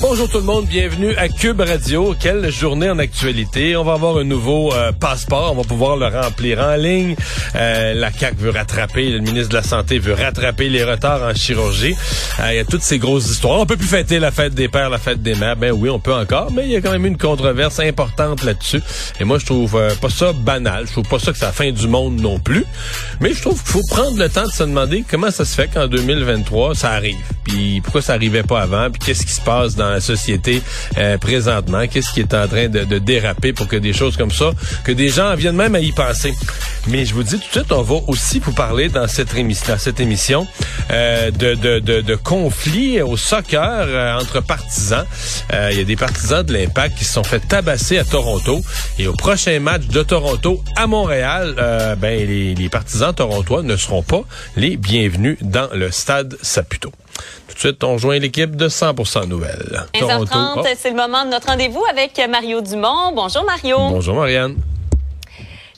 Bonjour tout le monde, bienvenue à Cube Radio. Quelle journée en actualité. On va avoir un nouveau euh, passeport, on va pouvoir le remplir en ligne. Euh, la CAQ veut rattraper, le ministre de la Santé veut rattraper les retards en chirurgie. Euh, il y a toutes ces grosses histoires. On peut plus fêter la fête des pères, la fête des mères. Ben oui, on peut encore, mais il y a quand même une controverse importante là-dessus. Et moi, je trouve pas ça banal. Je trouve pas ça que c'est la fin du monde non plus. Mais je trouve qu'il faut prendre le temps de se demander comment ça se fait qu'en 2023, ça arrive. Puis pourquoi ça arrivait pas avant, puis qu'est-ce qui se passe dans la société euh, présentement, qu'est-ce qui est en train de, de, déraper pour que des choses comme ça, que des gens viennent même à y penser? Mais je vous dis tout de suite, on va aussi vous parler dans cette émission, dans cette émission euh, de, de, de, de, conflits au soccer euh, entre partisans. Euh, il y a des partisans de l'Impact qui se sont fait tabasser à Toronto. Et au prochain match de Toronto à Montréal, euh, ben les, les partisans torontois ne seront pas les bienvenus dans le stade Saputo. Tout de suite, on rejoint l'équipe de 100% Nouvelles. 15h30, oh. c'est le moment de notre rendez-vous avec Mario Dumont. Bonjour Mario. Bonjour Marianne.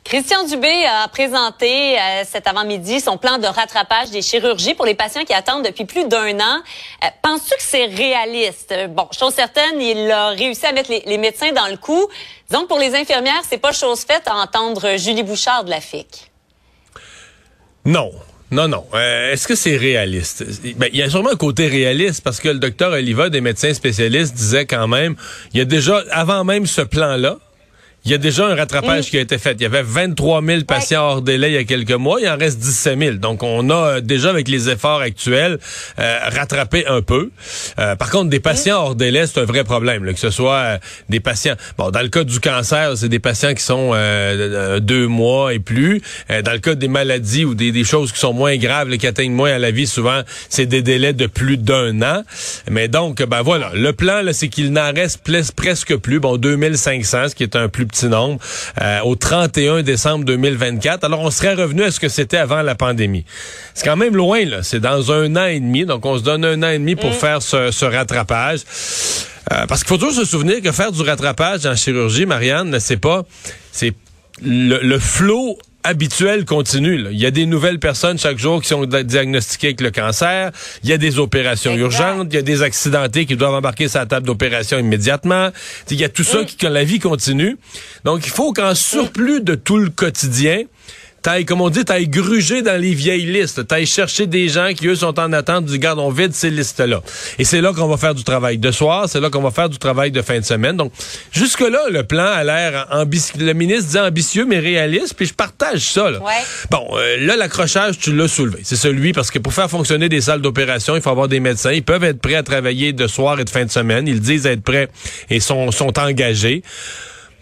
Christian Dubé a présenté euh, cet avant-midi son plan de rattrapage des chirurgies pour les patients qui attendent depuis plus d'un an. Euh, Penses-tu que c'est réaliste? Bon, chose certaine, il a réussi à mettre les, les médecins dans le coup. Disons que pour les infirmières, c'est pas chose faite à entendre Julie Bouchard de la FIC. Non, non, non. Euh, Est-ce que c'est réaliste? Ben, il y a sûrement un côté réaliste parce que le docteur Oliva, des médecins spécialistes, disait quand même, il y a déjà, avant même ce plan-là, il y a déjà un rattrapage mmh. qui a été fait. Il y avait 23 000 patients ouais. hors délai il y a quelques mois. Il en reste 17 000. Donc, on a déjà, avec les efforts actuels, euh, rattrapé un peu. Euh, par contre, des patients mmh. hors délai, c'est un vrai problème. Là, que ce soit euh, des patients... Bon, dans le cas du cancer, c'est des patients qui sont euh, deux mois et plus. Euh, dans le cas des maladies ou des, des choses qui sont moins graves, là, qui atteignent moins à la vie, souvent, c'est des délais de plus d'un an. Mais donc, ben voilà. Le plan, c'est qu'il n'en reste presque plus. Bon, 2500, ce qui est un plus petit nombre, euh, au 31 décembre 2024. Alors, on serait revenu à ce que c'était avant la pandémie. C'est quand même loin, là. C'est dans un an et demi. Donc, on se donne un an et demi pour mmh. faire ce, ce rattrapage. Euh, parce qu'il faut toujours se souvenir que faire du rattrapage en chirurgie, Marianne, c'est pas... C'est le, le flot habituel continue. Là. Il y a des nouvelles personnes chaque jour qui sont diagnostiquées avec le cancer. Il y a des opérations exact. urgentes. Il y a des accidentés qui doivent embarquer sur la table d'opération immédiatement. Il y a tout ça qui, que la vie continue. Donc, il faut qu'en surplus de tout le quotidien, t'ailles, comme on dit, t'ailles gruger dans les vieilles listes. T'ailles chercher des gens qui, eux, sont en attente du garde, on vide ces listes-là. Et c'est là qu'on va faire du travail de soir, c'est là qu'on va faire du travail de fin de semaine. Donc, jusque-là, le plan a l'air ambitieux. Le ministre dit ambitieux, mais réaliste, puis je partage ça. Là. Ouais. Bon, euh, là, l'accrochage, tu l'as soulevé. C'est celui, parce que pour faire fonctionner des salles d'opération, il faut avoir des médecins. Ils peuvent être prêts à travailler de soir et de fin de semaine. Ils disent être prêts et sont, sont engagés.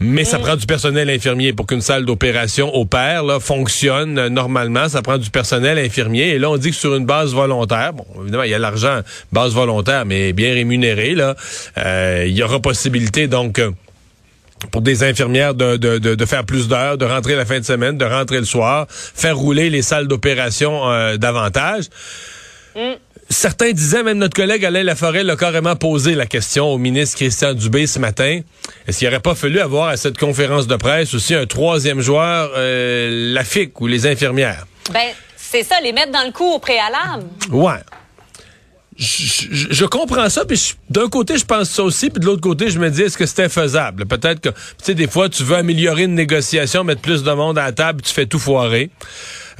Mais ça prend du personnel infirmier pour qu'une salle d'opération opère, là, fonctionne euh, normalement. Ça prend du personnel infirmier. Et là, on dit que sur une base volontaire, bon, évidemment, il y a l'argent, base volontaire, mais bien rémunérée, là, euh, il y aura possibilité, donc, euh, pour des infirmières de, de, de, de faire plus d'heures, de rentrer la fin de semaine, de rentrer le soir, faire rouler les salles d'opération euh, davantage. Mm. Certains disaient, même notre collègue Alain Laforêt l'a carrément posé la question au ministre Christian Dubé ce matin. Est-ce qu'il n'aurait pas fallu avoir à cette conférence de presse aussi un troisième joueur, euh, la FIC ou les infirmières? Ben, c'est ça, les mettre dans le coup au préalable. Ouais. Je, je, je, comprends ça, puis d'un côté, je pense ça aussi, puis de l'autre côté, je me dis, est-ce que c'était faisable? Peut-être que, tu sais, des fois, tu veux améliorer une négociation, mettre plus de monde à la table, tu fais tout foirer.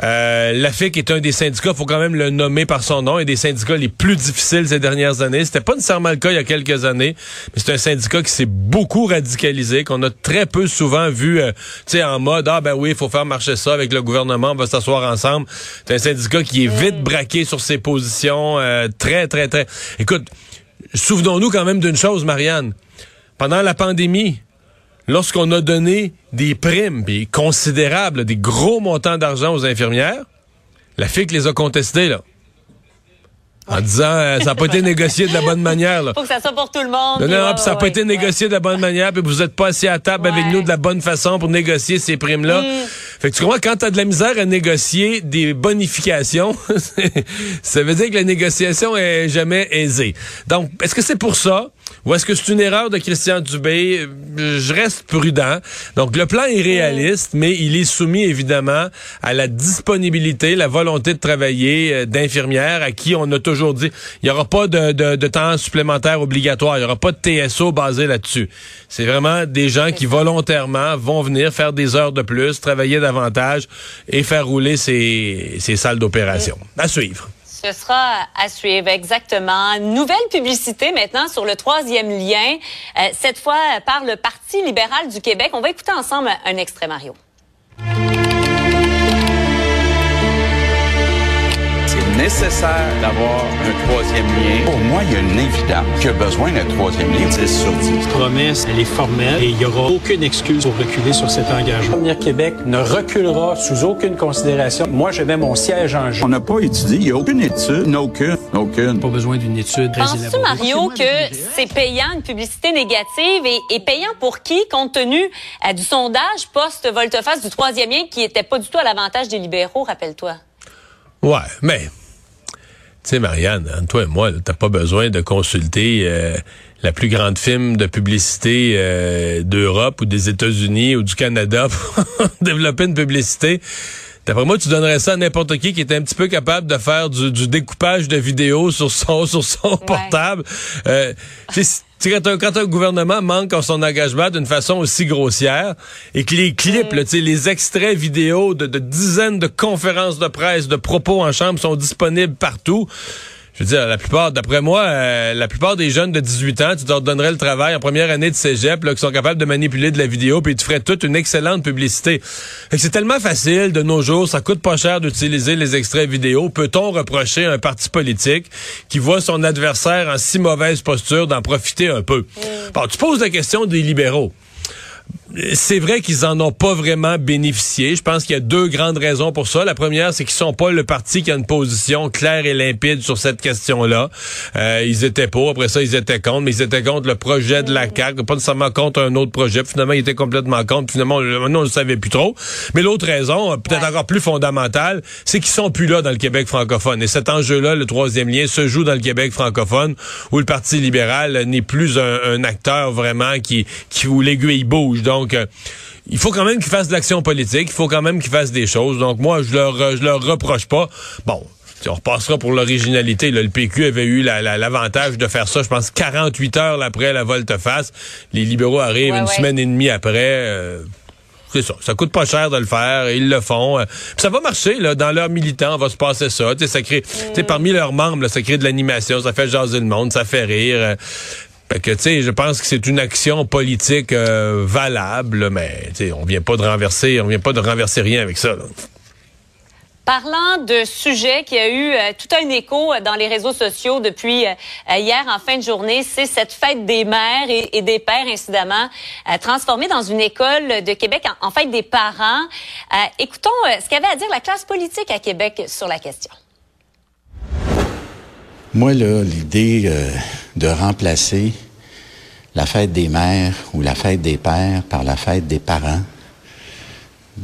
Euh, la FIC est un des syndicats, faut quand même le nommer par son nom, et des syndicats les plus difficiles ces dernières années. C'était pas nécessairement le cas il y a quelques années, mais c'est un syndicat qui s'est beaucoup radicalisé, qu'on a très peu souvent vu, euh, tu sais, en mode ah ben oui, il faut faire marcher ça avec le gouvernement, on va s'asseoir ensemble. C'est un syndicat qui est vite braqué sur ses positions, euh, très très très. Écoute, souvenons-nous quand même d'une chose, Marianne. Pendant la pandémie, lorsqu'on a donné des primes puis considérables, des gros montants d'argent aux infirmières, la FIC les a contestés, là. En disant, euh, ça n'a pas été négocié de la bonne manière. Là. Faut que ça soit pour tout le monde. Non, non, ouais, ça n'a ouais, pas été négocié de la bonne manière, puis vous n'êtes pas assis à table avec nous de la bonne façon pour négocier ces primes-là. Mm. Fait que tu comprends, quand tu as de la misère à négocier des bonifications, ça veut dire que la négociation est jamais aisée. Donc, est-ce que c'est pour ça? Ou est-ce que c'est une erreur de Christian Dubé? Je reste prudent. Donc, le plan est réaliste, mais il est soumis évidemment à la disponibilité, la volonté de travailler euh, d'infirmières à qui on a toujours dit il n'y aura pas de, de, temps supplémentaire obligatoire, il n'y aura pas de TSO basé là-dessus. C'est vraiment des gens qui volontairement vont venir faire des heures de plus, travailler davantage et faire rouler ces, ces salles d'opération. À suivre. Ce sera à suivre, exactement. Nouvelle publicité maintenant sur le troisième lien, euh, cette fois par le Parti libéral du Québec. On va écouter ensemble un extrait, Mario. Nécessaire d'avoir un troisième lien. Pour moi, il y a une évidence qu'il y a besoin d'un troisième lien? 10 sur 10. La promesse, elle est formelle et il n'y aura aucune excuse pour reculer sur cet engagement. Avenir Québec ne reculera sous aucune considération. Moi, je mets mon siège en jeu. On n'a pas étudié, il n'y a aucune étude, aucune, aucune. Pas besoin d'une étude. Penses-tu, Mario, que c'est payant, une publicité négative et, payant pour qui, compte tenu euh, du sondage post-volte-face du troisième lien qui n'était pas du tout à l'avantage des libéraux, rappelle-toi? Ouais, mais tu sais, Marianne, toi et moi, t'as pas besoin de consulter euh, la plus grande film de publicité euh, d'Europe ou des États-Unis ou du Canada pour développer une publicité. D'après moi, tu donnerais ça à n'importe qui qui est un petit peu capable de faire du, découpage de vidéos sur son sur son portable. Euh, quand un, quand un gouvernement manque en son engagement d'une façon aussi grossière et que les clips, mm. les extraits vidéo de, de dizaines de conférences de presse, de propos en chambre sont disponibles partout, je veux dire, la plupart, d'après moi, euh, la plupart des jeunes de 18 ans, tu leur donnerais le travail en première année de cégep, là, qui sont capables de manipuler de la vidéo, puis tu ferais toute une excellente publicité. C'est tellement facile de nos jours, ça coûte pas cher d'utiliser les extraits vidéo. Peut-on reprocher à un parti politique qui voit son adversaire en si mauvaise posture d'en profiter un peu? Mm. Bon, tu poses la question des libéraux c'est vrai qu'ils en ont pas vraiment bénéficié. Je pense qu'il y a deux grandes raisons pour ça. La première, c'est qu'ils sont pas le parti qui a une position claire et limpide sur cette question-là. Euh, ils étaient pour, après ça, ils étaient contre, mais ils étaient contre le projet de la CAQ, pas nécessairement contre un autre projet. Finalement, ils étaient complètement contre. Finalement, on ne le savait plus trop. Mais l'autre raison, peut-être encore plus fondamentale, c'est qu'ils sont plus là dans le Québec francophone. Et cet enjeu-là, le troisième lien, se joue dans le Québec francophone, où le Parti libéral n'est plus un, un acteur vraiment qui, qui où l'aiguille bouge. Donc, donc, euh, il faut quand même qu'ils fassent de l'action politique. Il faut quand même qu'ils fassent des choses. Donc, moi, je leur, je leur reproche pas. Bon, on repassera pour l'originalité. Le PQ avait eu l'avantage de faire ça, je pense, 48 heures après la volte-face. Les libéraux arrivent une semaine et demie après. Euh, c'est ça. Ça coûte pas cher de le faire. Ils le font. Euh, ça va marcher, là. Dans leurs militants, on va se passer ça. ça crée, mm. parmi leurs membres, ça crée de l'animation. Ça fait jaser le monde. Ça fait rire. Fait que, tu sais, je pense que c'est une action politique euh, valable, mais tu sais, on vient pas de renverser, on vient pas de renverser rien avec ça. Parlant de sujet qui a eu euh, tout un écho dans les réseaux sociaux depuis euh, hier en fin de journée, c'est cette fête des mères et, des pères, incidemment, transformée dans une école de Québec en, en fête des parents. écoutons ce qu'avait à dire la classe politique à Québec sur la question. Moi, là, l'idée euh, de remplacer la fête des mères ou la fête des pères par la fête des parents,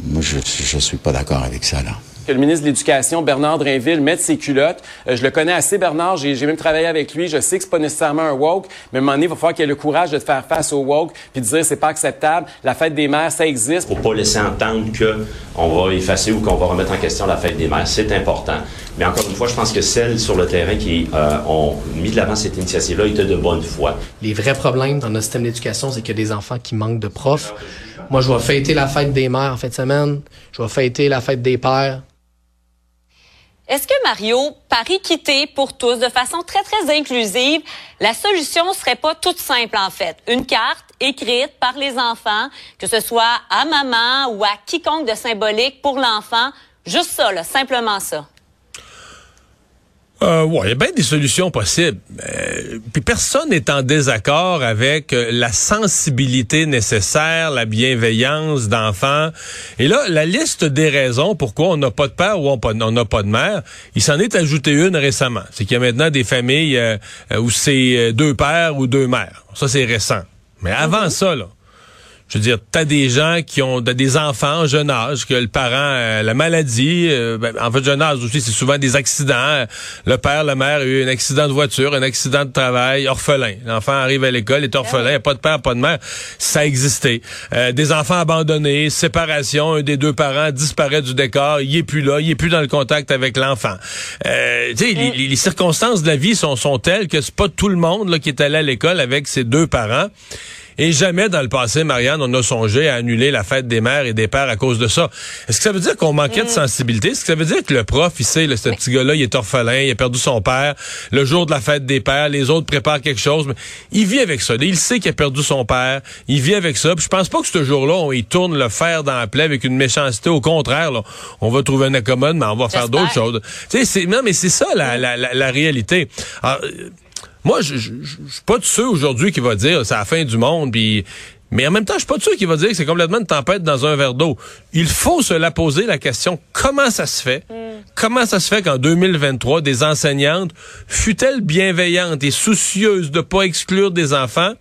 moi, je ne suis pas d'accord avec ça, là que le ministre de l'Éducation, Bernard Drainville, mette ses culottes. Euh, je le connais assez, Bernard. J'ai même travaillé avec lui. Je sais que c'est pas nécessairement un woke, mais à un moment donné, il va falloir qu'il ait le courage de faire face au woke puis de dire c'est pas acceptable. La fête des mères, ça existe. Faut pas laisser entendre qu'on va effacer ou qu'on va remettre en question la fête des mères. C'est important. Mais encore une fois, je pense que celles sur le terrain qui euh, ont mis de l'avant cette initiative-là étaient de bonne foi. Les vrais problèmes dans notre système d'éducation, c'est qu'il y a des enfants qui manquent de profs. Moi, je vais fêter la fête des mères en fin de semaine. Je vais fêter la fête des pères. Est-ce que Mario, par équité pour tous, de façon très, très inclusive, la solution serait pas toute simple, en fait? Une carte écrite par les enfants, que ce soit à maman ou à quiconque de symbolique pour l'enfant. Juste ça, là, simplement ça. Euh, ouais, il y a bien des solutions possibles. Euh, puis personne n'est en désaccord avec euh, la sensibilité nécessaire, la bienveillance d'enfants. Et là, la liste des raisons pourquoi on n'a pas de père ou on n'a pas de mère, il s'en est ajouté une récemment. C'est qu'il y a maintenant des familles euh, où c'est deux pères ou deux mères. Ça, c'est récent. Mais avant mhm. ça, là, je veux dire, t'as des gens qui ont des enfants en jeune âge, que le parent, euh, la maladie, euh, ben, en fait, jeune âge aussi, c'est souvent des accidents. Le père, la mère a eu un accident de voiture, un accident de travail, orphelin. L'enfant arrive à l'école, est orphelin, il a pas de père, pas de mère. Ça existait. Euh, des enfants abandonnés, séparation, un des deux parents disparaît du décor, il est plus là, il est plus dans le contact avec l'enfant. Euh, tu sais, les, les, circonstances de la vie sont, sont telles que c'est pas tout le monde là, qui est allé à l'école avec ses deux parents. Et jamais dans le passé, Marianne, on a songé à annuler la fête des mères et des pères à cause de ça. Est-ce que ça veut dire qu'on manquait de mm. sensibilité? Est-ce que ça veut dire que le prof, il sait, ce petit gars-là, il est orphelin, il a perdu son père, le jour de la fête des pères, les autres préparent quelque chose, mais il vit avec ça. Il sait qu'il a perdu son père, il vit avec ça. Puis je pense pas que ce jour-là, on y tourne le fer dans la plaie avec une méchanceté. Au contraire, on va trouver un accommode, mais on va faire d'autres choses. Tu sais, non, mais c'est ça la, la, la, réalité. Alors, moi, je, je, suis pas de ceux aujourd'hui qui va dire c'est la fin du monde, puis mais en même temps, je suis pas de ceux qui va dire que c'est complètement une tempête dans un verre d'eau. Il faut se la poser la question comment ça se fait? Mm. Comment ça se fait qu'en 2023, des enseignantes, fut-elles bienveillantes et soucieuses de pas exclure des enfants,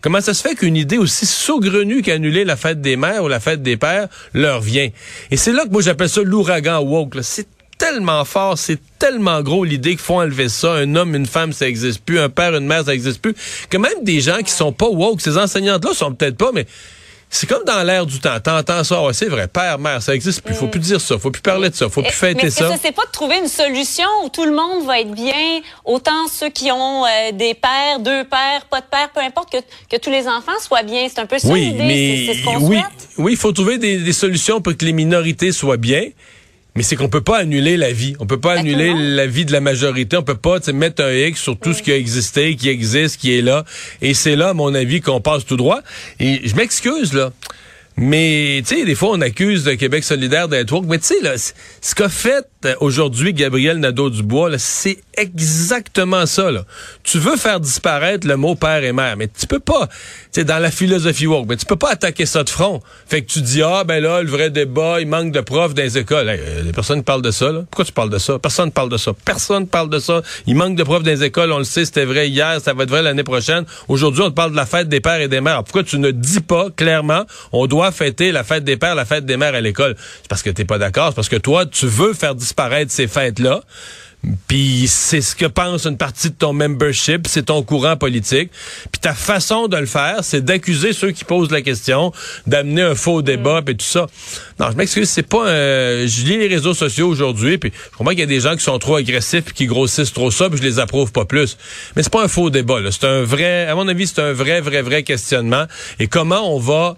comment ça se fait qu'une idée aussi saugrenue qu'annuler la fête des mères ou la fête des pères leur vient? Et c'est là que moi j'appelle ça l'ouragan woke. C'est tellement fort, c'est tellement gros l'idée qu'il faut enlever ça. Un homme, une femme, ça existe plus. Un père, une mère, ça existe plus. Que même des gens qui sont pas woke, ces enseignantes-là sont peut-être pas, mais c'est comme dans l'air du temps. T'entends ça, c'est vrai, père, mère, ça existe plus. Faut plus dire ça, faut plus parler de ça, faut plus fêter mais ça. Mais c'est pas de trouver une solution où tout le monde va être bien, autant ceux qui ont euh, des pères, deux pères, pas de père, peu importe, que, que tous les enfants soient bien? C'est un peu ça oui, l'idée. Mais, c'est ce qu'on oui, souhaite. oui, il faut trouver des, des solutions pour que les minorités soient bien. Mais c'est qu'on peut pas annuler la vie. On peut pas annuler la vie de la majorité. On peut pas mettre un X sur tout ce qui a existé, qui existe, qui est là. Et c'est là, à mon avis, qu'on passe tout droit. Et je m'excuse, là. Mais, tu sais, des fois, on accuse de Québec solidaire d'être woke. Mais tu sais, ce qu'a fait euh, aujourd'hui Gabriel Nadeau-Dubois, c'est exactement ça. Là. Tu veux faire disparaître le mot père et mère, mais tu peux pas. Tu sais, dans la philosophie woke, mais tu peux pas attaquer ça de front. Fait que tu dis, ah, ben là, le vrai débat, il manque de profs dans les écoles. Euh, les personnes parlent de ça, là. Pourquoi tu parles de ça? Personne parle de ça. Personne parle de ça. Il manque de profs dans les écoles. On le sait, c'était vrai hier, ça va être vrai l'année prochaine. Aujourd'hui, on te parle de la fête des pères et des mères. pourquoi tu ne dis pas clairement, on doit fêter la fête des pères, la fête des mères à l'école? C'est parce que t'es pas d'accord. C'est parce que toi, tu veux faire disparaître ces fêtes-là. Puis c'est ce que pense une partie de ton membership, c'est ton courant politique. Puis ta façon de le faire, c'est d'accuser ceux qui posent la question, d'amener un faux débat, et tout ça. Non, je m'excuse, c'est pas un... Je lis les réseaux sociaux aujourd'hui, puis je comprends qu'il y a des gens qui sont trop agressifs puis qui grossissent trop ça, puis je les approuve pas plus. Mais c'est pas un faux débat, là. C'est un vrai... À mon avis, c'est un vrai, vrai, vrai questionnement. Et comment on va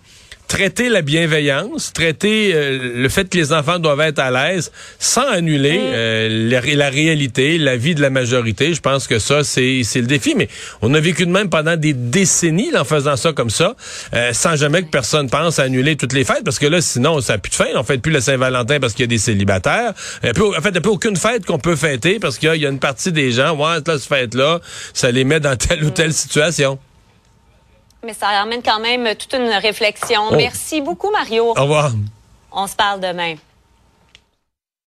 traiter la bienveillance, traiter euh, le fait que les enfants doivent être à l'aise sans annuler mm. euh, la, réalité, la vie de la majorité. Je pense que ça, c'est le défi. Mais on a vécu de même pendant des décennies en faisant ça comme ça, euh, sans jamais que personne pense à annuler toutes les fêtes, parce que là, sinon, ça n'a plus de fin. On fait plus la Saint-Valentin parce qu'il y a des célibataires. en fait, il n'y a plus aucune fête qu'on peut fêter parce qu'il y, a une partie des gens, ouais, là, cette fête-là, ça les met dans telle ou telle situation. Mais ça amène quand même toute une réflexion. Oh. Merci beaucoup, Mario. Au revoir. On se parle demain.